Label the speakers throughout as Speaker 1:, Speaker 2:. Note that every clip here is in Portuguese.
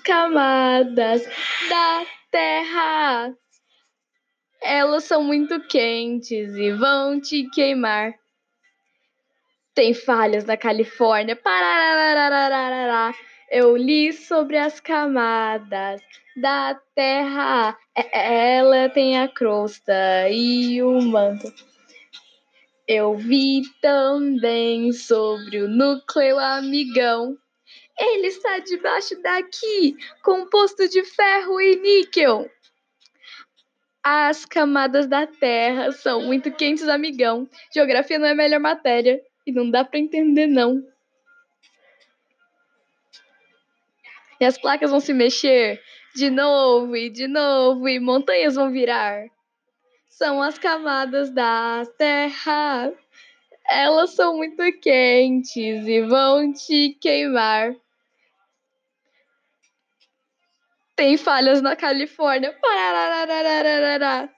Speaker 1: camadas da terra. Elas são muito quentes e vão te queimar. Tem falhas na Califórnia. Eu li sobre as camadas da terra. Ela tem a crosta e o manto. Eu vi também sobre o núcleo amigão. Ele está debaixo daqui, composto de ferro e níquel. As camadas da Terra são muito quentes, amigão. Geografia não é a melhor matéria e não dá para entender não. E as placas vão se mexer de novo e de novo e montanhas vão virar. São as camadas da Terra. Elas são muito quentes e vão te queimar. Tem falhas na Califórnia. Pararararararará.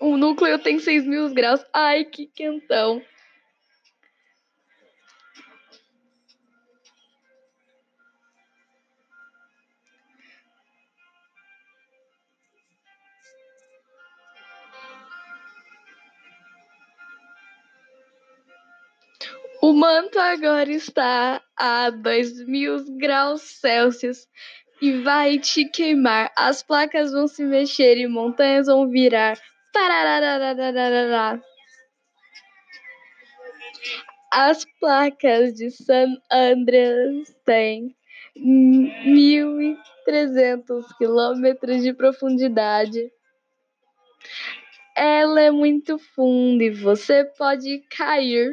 Speaker 1: O núcleo tem 6 mil graus. Ai, que quentão. Manto agora está a 2 mil graus Celsius e vai te queimar. As placas vão se mexer e montanhas vão virar. Pararararararará. As placas de San Andreas têm 1.300 quilômetros de profundidade. Ela é muito funda e você pode cair.